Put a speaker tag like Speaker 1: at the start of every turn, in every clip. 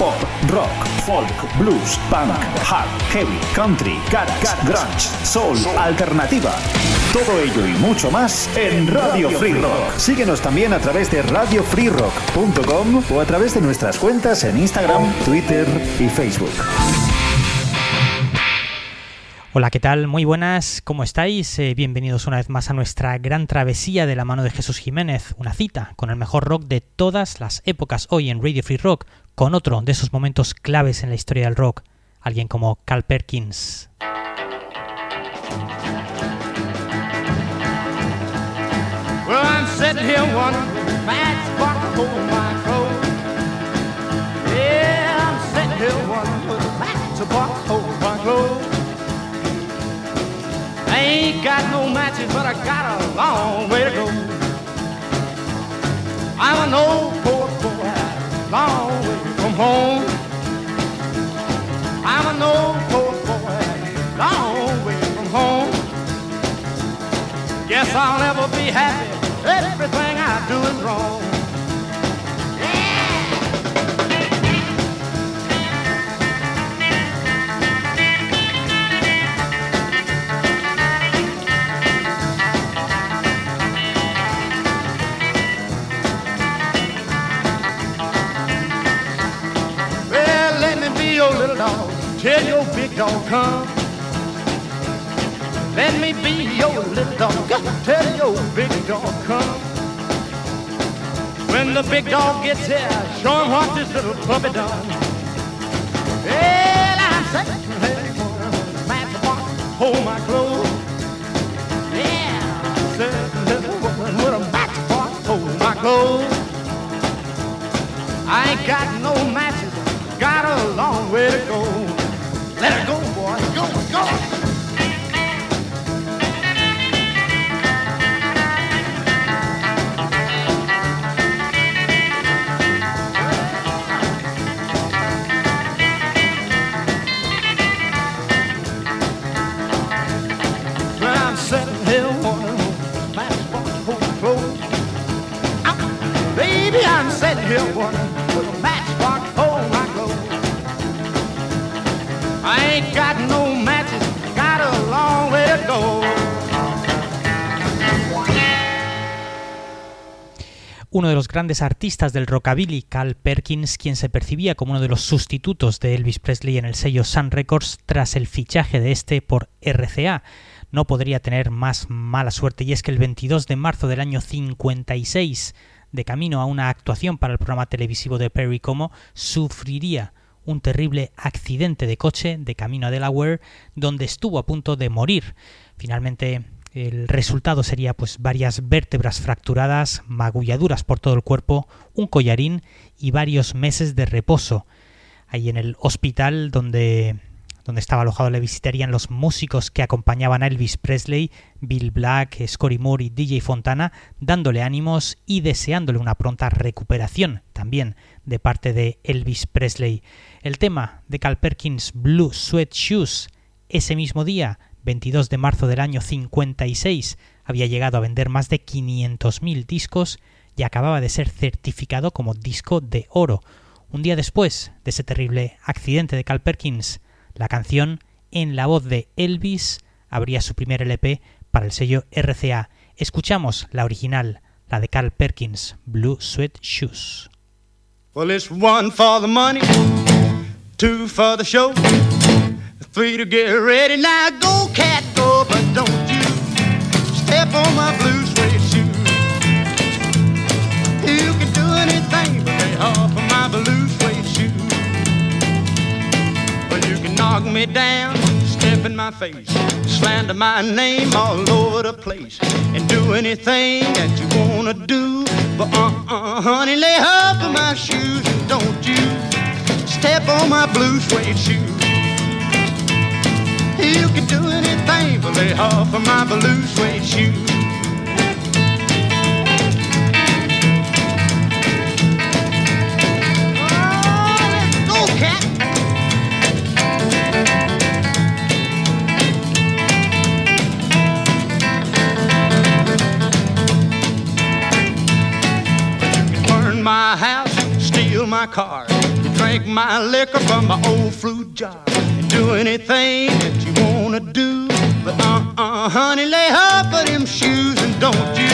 Speaker 1: Pop, rock, folk, blues, punk, hard, heavy, country, garage, grunge, soul, alternativa. Todo ello y mucho más en Radio Free Rock. Síguenos también a través de radiofreerock.com o a través de nuestras cuentas en Instagram, Twitter y Facebook.
Speaker 2: Hola, ¿qué tal? Muy buenas, ¿cómo estáis? Eh, bienvenidos una vez más a nuestra gran travesía de la mano de Jesús Jiménez, una cita con el mejor rock de todas las épocas hoy en Radio Free Rock, con otro de esos momentos claves en la historia del rock, alguien como Carl Perkins.
Speaker 3: Home. I'm an old poor boy, long way from home. Guess I'll never be happy. Everything I do is wrong. Dog come. Let me be your little dog. Tell your big dog come. When the big dog gets here, show him what this little puppy done. Well, sitting here match the box, hold my clothes. Yeah, sitting here with a match box, hold my clothes. I ain't got no matches, got a long way to go.
Speaker 2: Uno de los grandes artistas del rockabilly, Carl Perkins, quien se percibía como uno de los sustitutos de Elvis Presley en el sello Sun Records tras el fichaje de este por RCA. No podría tener más mala suerte y es que el 22 de marzo del año 56, de camino a una actuación para el programa televisivo de Perry Como, sufriría un terrible accidente de coche de camino a Delaware donde estuvo a punto de morir. Finalmente el resultado sería pues varias vértebras fracturadas, magulladuras por todo el cuerpo, un collarín y varios meses de reposo. Ahí en el hospital donde donde estaba alojado le visitarían los músicos que acompañaban a Elvis Presley, Bill Black, Scotty Moore y DJ Fontana, dándole ánimos y deseándole una pronta recuperación también de parte de Elvis Presley. El tema de Cal Perkins Blue Sweat Shoes ese mismo día 22 de marzo del año 56 había llegado a vender más de 500.000 discos y acababa de ser certificado como disco de oro. Un día después de ese terrible accidente de Cal Perkins, la canción, en la voz de Elvis, abría su primer LP para el sello RCA. Escuchamos la original, la de Carl Perkins, Blue Sweat Shoes.
Speaker 3: Three to get ready. Now go, cat, go, but don't you step on my blue suede shoe. You can do anything but lay off of my blue suede shoe. Well, you can knock me down, step in my face, slander my name all over the place, and do anything that you wanna do. But uh-uh, honey, lay off of my shoes and don't you step on my blue suede shoe. they of my blue suede shoes. Oh, go, cat. Burn my house, steal my car, drink my liquor from my old fruit jar, do anything that you wanna do. But uh-uh, honey, lay off of them shoes and don't you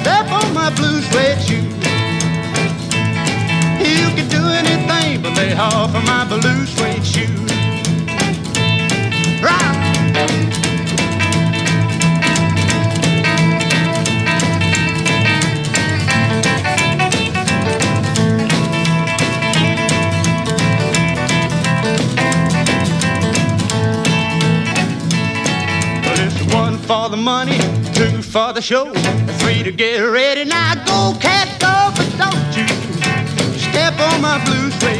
Speaker 3: step on my blue suede shoes. You can do anything but lay off of my blue suede shoes. Money, two for the show, three to get ready. Now go, cat, go, but don't you step on my blue suede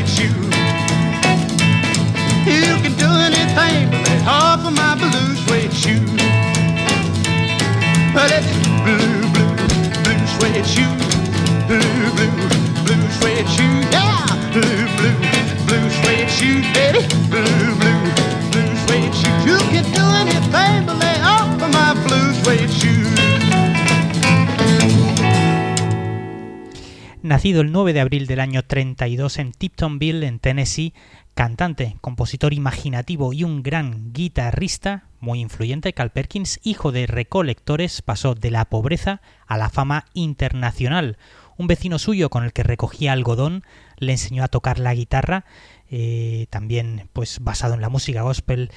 Speaker 2: Nacido el 9 de abril del año 32 en Tiptonville, en Tennessee, cantante, compositor imaginativo y un gran guitarrista, muy influyente, Cal Perkins, hijo de recolectores, pasó de la pobreza a la fama internacional. Un vecino suyo con el que recogía algodón le enseñó a tocar la guitarra, eh, también pues basado en la música gospel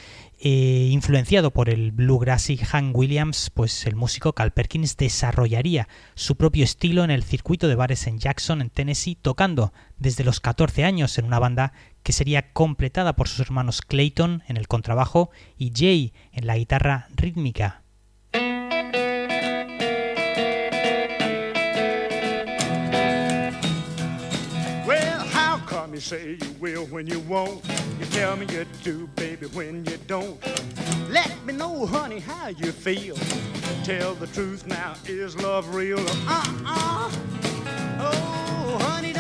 Speaker 2: eh, influenciado por el bluegrass y Hank Williams, pues el músico Cal Perkins desarrollaría su propio estilo en el circuito de bares en Jackson, en Tennessee, tocando desde los 14 años en una banda que sería completada por sus hermanos Clayton en el contrabajo y Jay en la guitarra rítmica.
Speaker 3: Me say you will when you won't. You tell me you do, baby, when you don't. Let me know, honey, how you feel. Tell the truth now, is love real? Uh-uh. Oh, honey,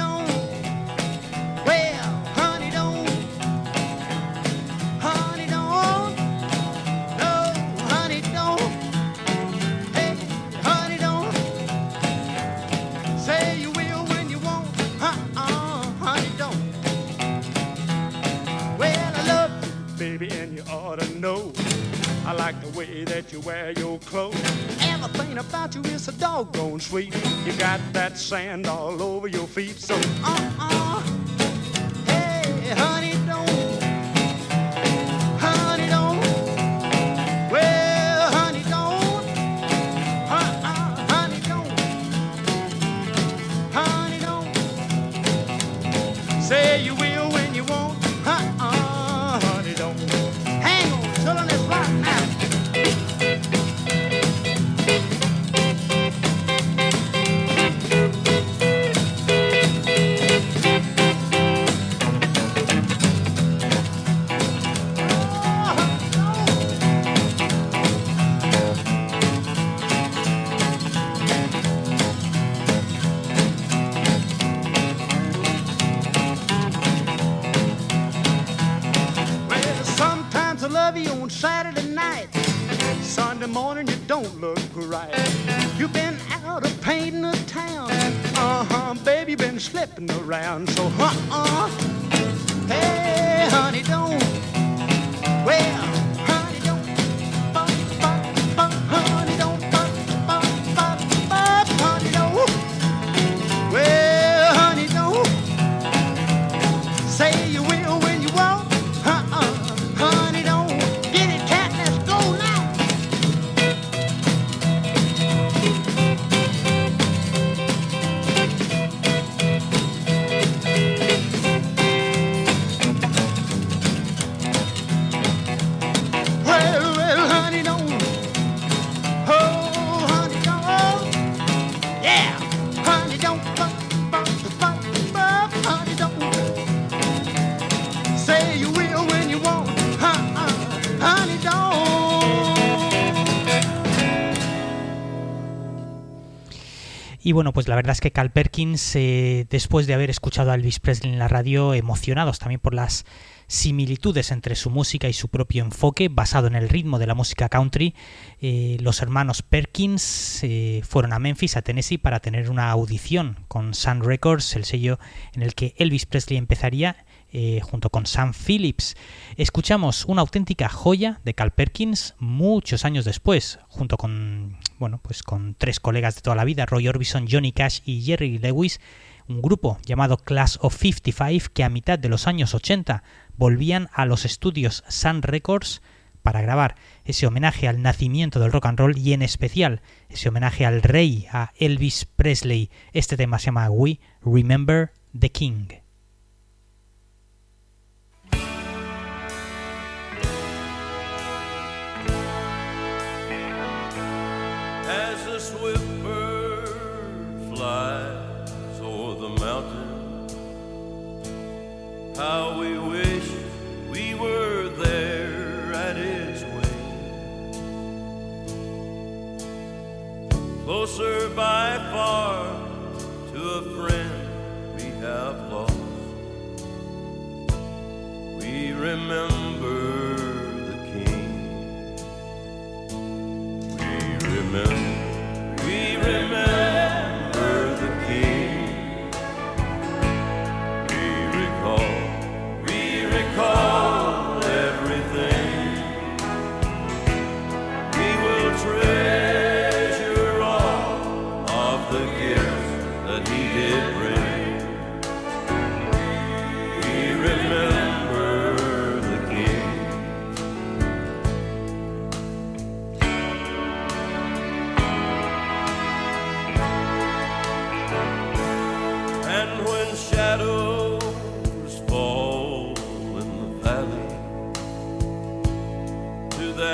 Speaker 3: baby, and you ought to know. I like the way that you wear your clothes. Everything about you is so doggone sweet. You got that sand all over your feet, so uh-uh. Hey, honey,
Speaker 2: Y bueno, pues la verdad es que Cal Perkins, eh, después de haber escuchado a Elvis Presley en la radio, emocionados también por las similitudes entre su música y su propio enfoque, basado en el ritmo de la música country, eh, los hermanos Perkins eh, fueron a Memphis, a Tennessee, para tener una audición con Sun Records, el sello en el que Elvis Presley empezaría eh, junto con Sam Phillips. Escuchamos una auténtica joya de Cal Perkins muchos años después, junto con, bueno, pues con tres colegas de toda la vida, Roy Orbison, Johnny Cash y Jerry Lewis, un grupo llamado Class of 55 que a mitad de los años 80 volvían a los estudios Sun Records para grabar ese homenaje al nacimiento del rock and roll y en especial ese homenaje al rey, a Elvis Presley. Este tema se llama We Remember the King.
Speaker 4: How we wish we were there at its wing. Closer by far to a friend we have lost. We remember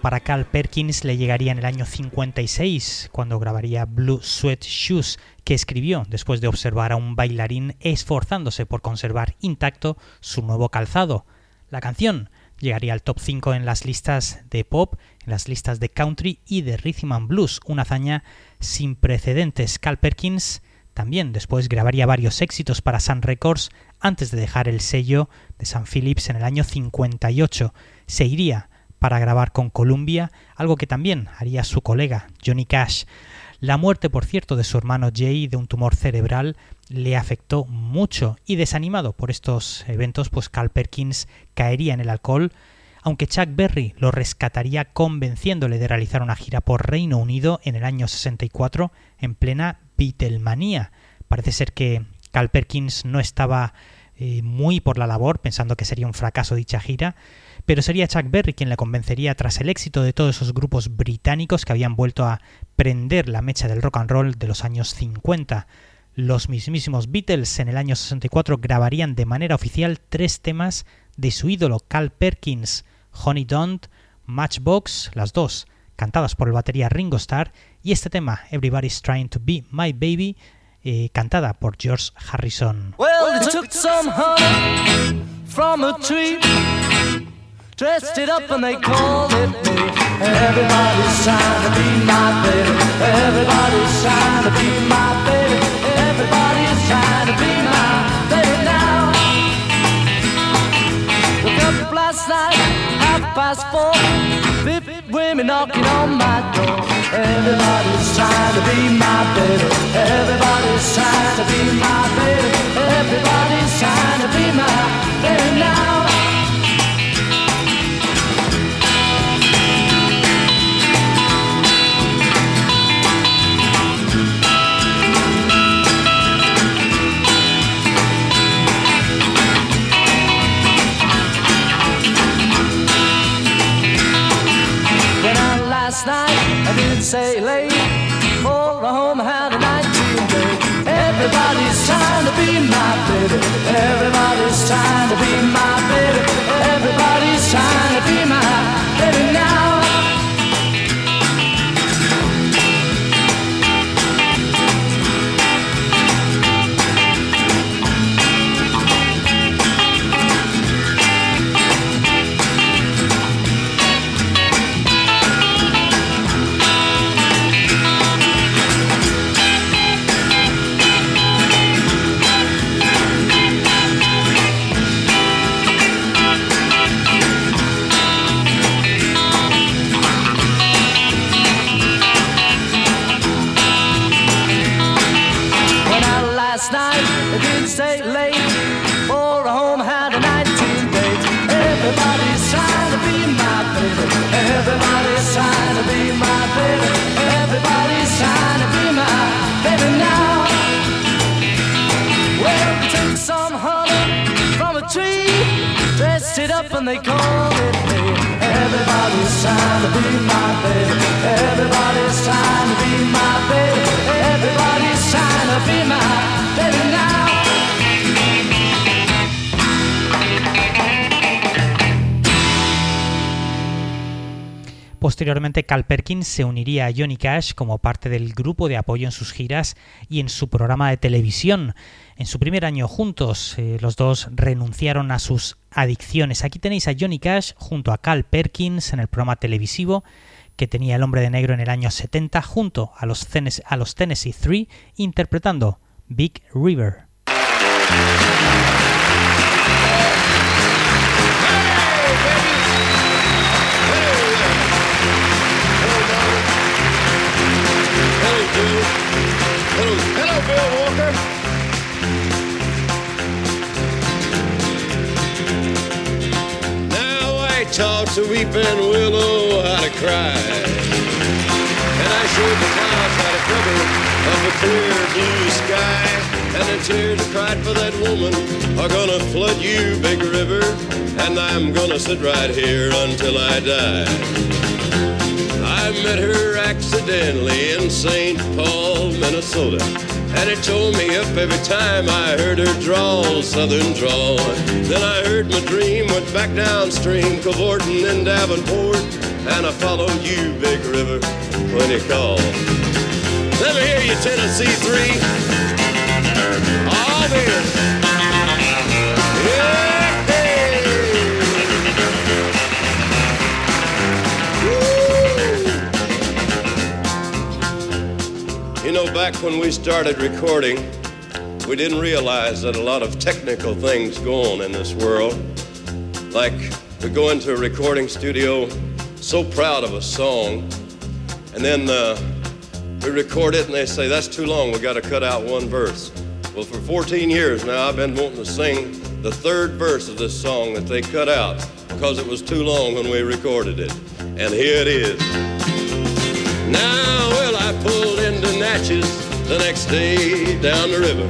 Speaker 2: para Cal Perkins le llegaría en el año 56, cuando grabaría Blue Sweat Shoes, que escribió después de observar a un bailarín esforzándose por conservar intacto su nuevo calzado. La canción llegaría al top 5 en las listas de pop, en las listas de country y de rhythm and blues, una hazaña sin precedentes. Cal Perkins también después grabaría varios éxitos para Sun Records antes de dejar el sello de San Phillips en el año 58. Se iría para grabar con Columbia, algo que también haría su colega Johnny Cash. La muerte, por cierto, de su hermano Jay de un tumor cerebral le afectó mucho y desanimado por estos eventos, pues Cal Perkins caería en el alcohol, aunque Chuck Berry lo rescataría convenciéndole de realizar una gira por Reino Unido en el año 64 en plena Beatlemania. Parece ser que Cal Perkins no estaba eh, muy por la labor, pensando que sería un fracaso dicha gira, pero sería Chuck Berry quien le convencería tras el éxito de todos esos grupos británicos que habían vuelto a prender la mecha del rock and roll de los años 50. Los mismísimos Beatles en el año 64 grabarían de manera oficial tres temas de su ídolo Cal Perkins, Honey Don't, Matchbox, las dos cantadas por el batería Ringo Starr, y este tema, Everybody's Trying to Be My Baby, eh, cantada por George Harrison.
Speaker 5: Well, dressed it up and they called it me. Everybody's trying to be my baby. Everybody's trying to be my baby. Everybody's trying to be my baby now. Woke up last night, half past four. Fifty women knocking on my door. Everybody's trying to be my baby. Everybody's trying to be my baby. Everybody's trying to be my baby now. Last night, I didn't say late.
Speaker 2: Posteriormente, Cal Perkins se uniría a Johnny Cash como parte del grupo de apoyo en sus giras y en su programa de televisión. En su primer año juntos, eh, los dos renunciaron a sus adicciones. Aquí tenéis a Johnny Cash junto a Cal Perkins en el programa televisivo que tenía el hombre de negro en el año 70 junto a los, a los Tennessee Three interpretando Big River.
Speaker 4: Taught the weeping willow how to cry, and I showed the clouds how to cover of a clear blue sky. And the tears I cried for that woman are gonna flood you, big river, and I'm gonna sit right here until I die. I met her accidentally in St. Paul, Minnesota. And it tore me up every time I heard her drawl, southern drawl. Then I heard my dream, went back downstream, cavorting in Davenport. And I followed you, Big River, when you called. Let me hear you, Tennessee 3. All there. Know, back when we started recording, we didn't realize that a lot of technical things go on in this world. Like, we go into a recording studio so proud of a song, and then uh, we record it and they say, that's too long, we got to cut out one verse. Well, for 14 years now, I've been wanting to sing the third verse of this song that they cut out because it was too long when we recorded it. And here it is. Now, well, I pulled into Natchez the next day down the river,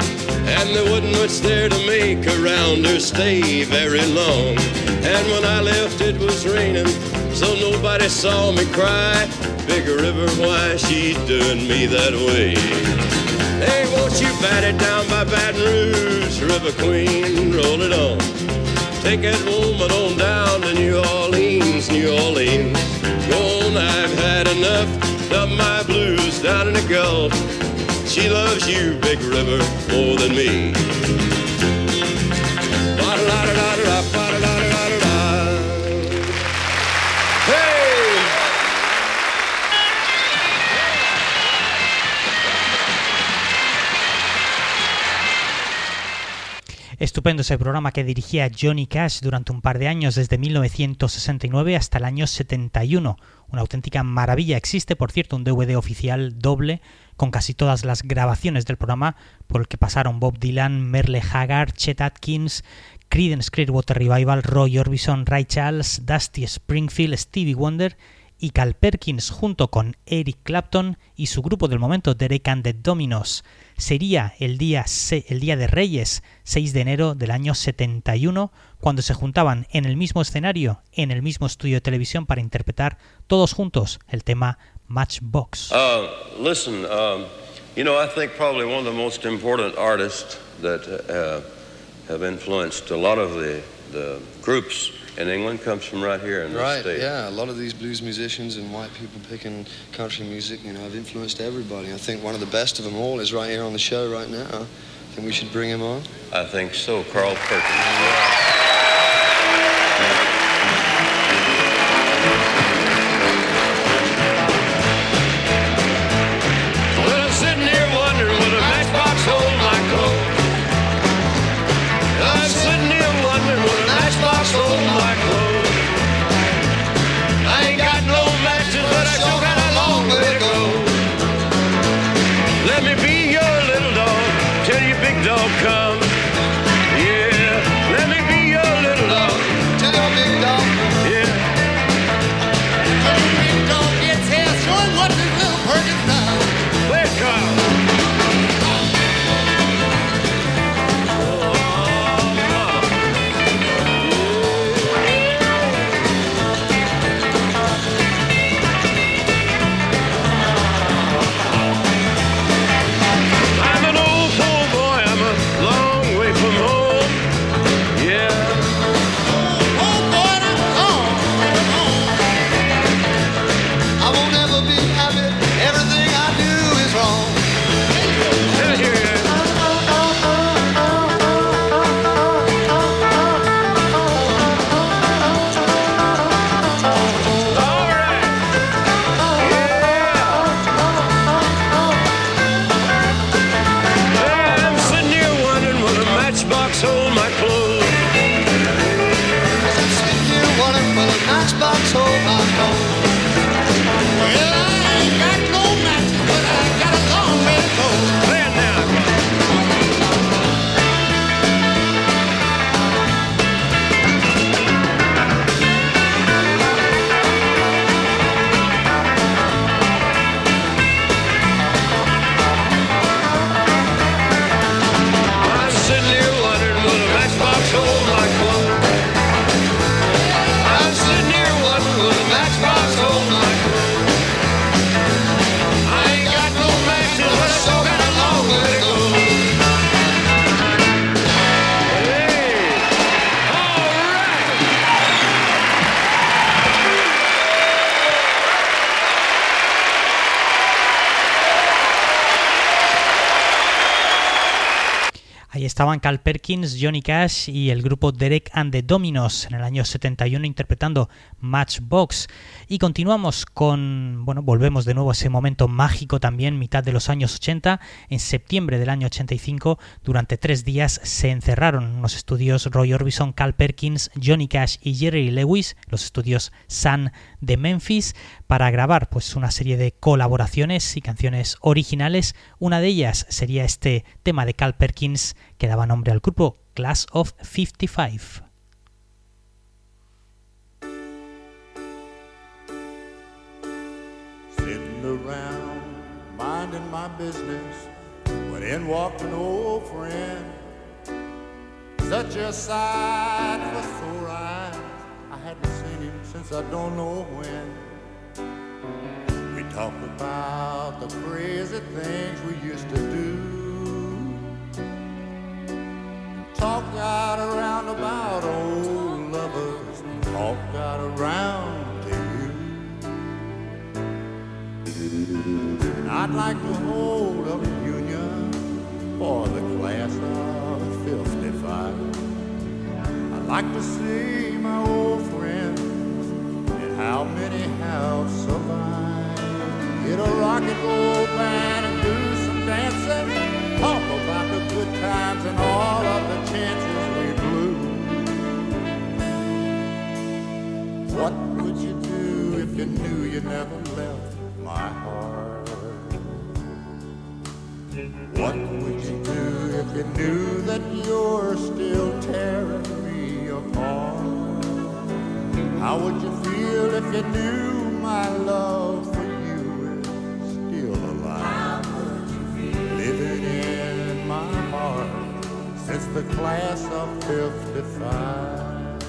Speaker 4: and there wasn't much there to make a rounder stay very long. And when I left, it was raining, so nobody saw me cry. Big River, why she doing me that way? Hey, won't you bat it down by Baton Rouge, River Queen, roll it on. Take that woman on down to New Orleans, Orleans, New Orleans. Go on, I've had enough of my blues down in the Gulf. She loves you, Big River, more than me.
Speaker 2: Estupendo ese programa que dirigía Johnny Cash durante un par de años, desde 1969 hasta el año 71. Una auténtica maravilla. Existe, por cierto, un DVD oficial doble con casi todas las grabaciones del programa por el que pasaron Bob Dylan, Merle Haggard, Chet Atkins, Creedence Clearwater Revival, Roy Orbison, Ray Charles, Dusty Springfield, Stevie Wonder y Cal Perkins junto con Eric Clapton y su grupo del momento Derek and the Dominos. Sería el día, el día de Reyes, 6 de enero del año 71, cuando se juntaban en el mismo escenario, en el mismo estudio de televisión para interpretar todos juntos el tema Matchbox.
Speaker 4: Uh, listen, um, you know, I think probably one of the most important artists that uh, have influenced a lot of the, the groups in England comes from right here in this
Speaker 6: Right,
Speaker 4: state.
Speaker 6: yeah. A lot of these blues musicians and white people picking country music, you know, have influenced everybody. I think one of the best of them all is right here on the show right now. I think we should bring him on.
Speaker 4: I think so, Carl Perkins.
Speaker 2: Estaban Cal Perkins, Johnny Cash y el grupo Derek and the Dominos en el año 71 interpretando Matchbox. Y continuamos con, bueno, volvemos de nuevo a ese momento mágico también, mitad de los años 80. En septiembre del año 85, durante tres días se encerraron en unos estudios Roy Orbison, Cal Perkins, Johnny Cash y Jerry Lewis, los estudios Sun de Memphis, para grabar pues una serie de colaboraciones y canciones originales. Una de ellas sería este tema de Cal Perkins que daba nombre al grupo Class of 55.
Speaker 7: Sitting around, minding my business, when in walked an old friend. Such a sight for sore eyes, I hadn't seen him since I don't know when. We talked about the crazy things we used to do. Talk got around about old lovers. Talk got around to you. And I'd like to hold a reunion for the class of 55. I'd like to see my old friends and how many have survived. Get a rock and roll band and do some dancing. Talk about the good times and all of the chances we blew. What would you do if you knew you never left my heart? What would you do if you knew that you're still tearing me apart? How would you feel if you knew my love It's the class of 55.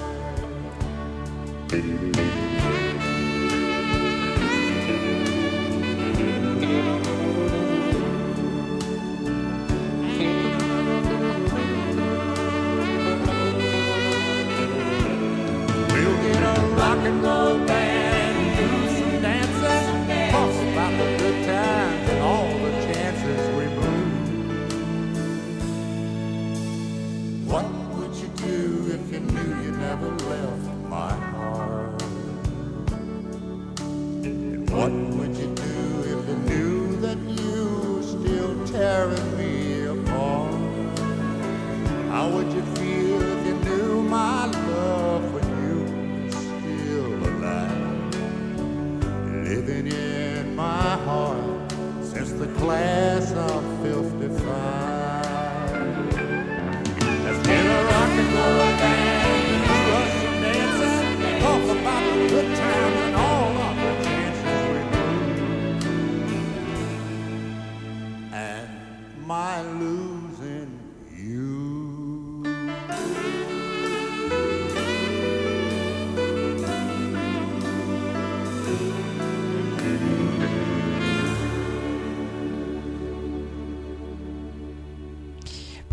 Speaker 7: We'll get a rock and roll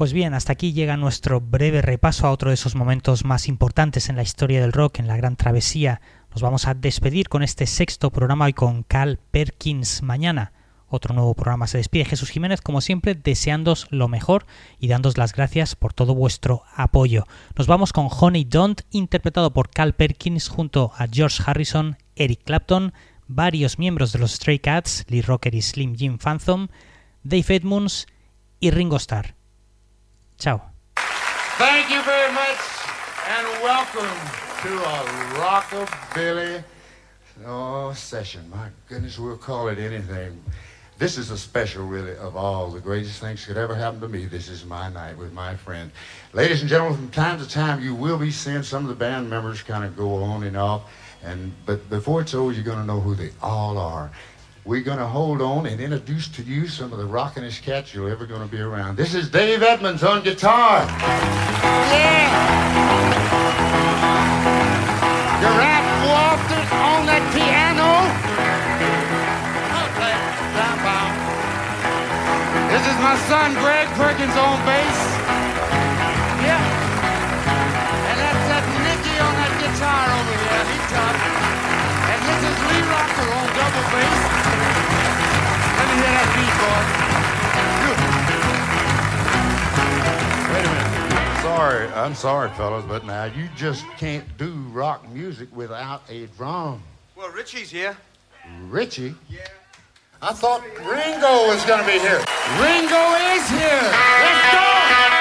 Speaker 2: Pues bien, hasta aquí llega nuestro breve repaso a otro de esos momentos más importantes en la historia del rock, en la gran travesía. Nos vamos a despedir con este sexto programa y con Cal Perkins mañana. Otro nuevo programa se despide Jesús Jiménez, como siempre, deseándos lo mejor y dándos las gracias por todo vuestro apoyo. Nos vamos con Honey Don't, interpretado por Cal Perkins junto a George Harrison, Eric Clapton, varios miembros de los Stray Cats, Lee Rocker y Slim Jim Phantom, Dave Edmunds y Ringo Starr. Chao.
Speaker 7: Thank you very much, and welcome to a rockabilly oh, session. My goodness, we'll call it anything. This is a special, really, of all the greatest things could ever happen to me. This is my night with my friend. Ladies and gentlemen, from time to time, you will be seeing some of the band members kind of go on and off, and but before it's over, you're going to know who they all are. We're going to hold on and introduce to you some of the rockinest cats you're ever going to be around. This is Dave Edmonds on guitar. Yeah! Gerard Walters on that piano. Okay, down. This is my son Greg Perkins on bass. Yeah. And that's that Nicky on that guitar over there. He's tough. And this is Lee Rocker on double bass. Let me beat, boy. Wait a minute. Sorry, I'm sorry, fellas, but now you just can't do rock music without a drum.
Speaker 8: Well, Richie's here.
Speaker 7: Richie? Yeah. I thought Ringo was going to be here. Ringo is here.